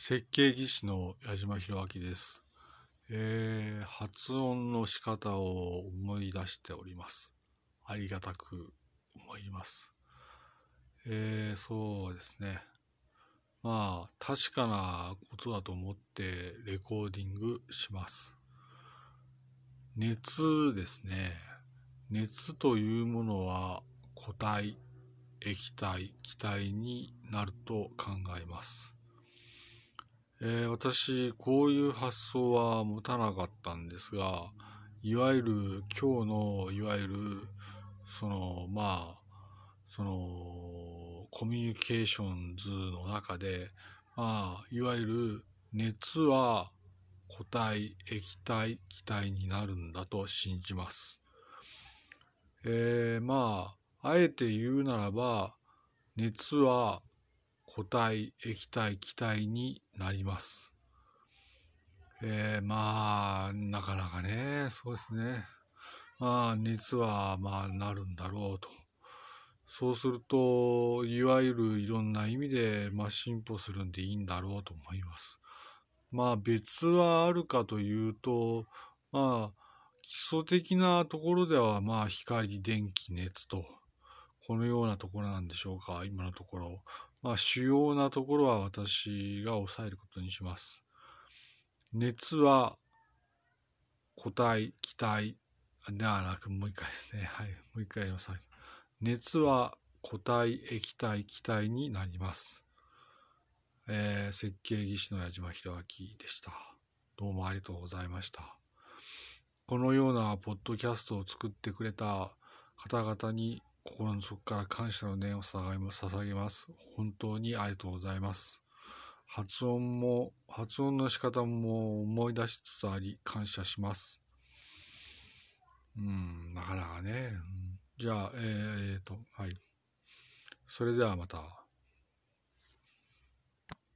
設計技師の矢島弘明です、えー、発音の仕方を思い出しております。ありがたく思います。えー、そうですね。まあ、確かなことだと思ってレコーディングします。熱ですね。熱というものは固体、液体、気体になると考えます。えー、私、こういう発想は持たなかったんですが、いわゆる今日の、いわゆる、その、まあ、その、コミュニケーション図の中で、まあ、いわゆる熱は固体、液体、気体になるんだと信じます。えー、まあ、あえて言うならば、熱は固体、液体、気体になります。えー、まあ、なかなかね、そうですね。まあ、熱は、まあ、なるんだろうと。そうすると、いわゆるいろんな意味で、まあ、進歩するんでいいんだろうと思います。まあ、別はあるかというと、まあ、基礎的なところでは、まあ、光、電気、熱と、このようなところなんでしょうか、今のところ。まあ、主要なところは私が抑えることにします。熱は固体、気体ではなく、もう一回ですね。はい。もう一回言います。熱は固体、液体、気体になります。えー、設計技師の矢島弘明でした。どうもありがとうございました。このようなポッドキャストを作ってくれた方々に心の底から感謝の念を捧げます。本当にありがとうございます。発音も、発音の仕方も思い出しつつあり、感謝します。うん、なかなかね。じゃあ、えー、っ、と、はい。それではまた。